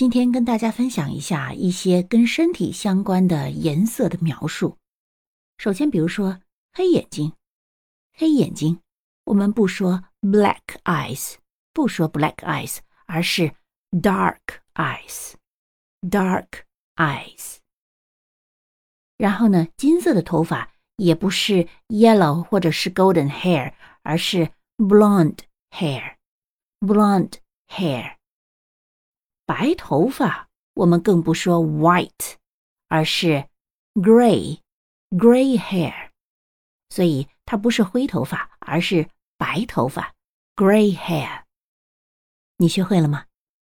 今天跟大家分享一下一些跟身体相关的颜色的描述。首先，比如说黑眼睛，黑眼睛，我们不说 black eyes，不说 black eyes，而是 dark eyes，dark eyes。然后呢，金色的头发也不是 yellow 或者是 golden hair，而是 blonde hair，blonde hair。白头发，我们更不说 white，而是 gray，gray hair。所以它不是灰头发，而是白头发，gray hair。你学会了吗？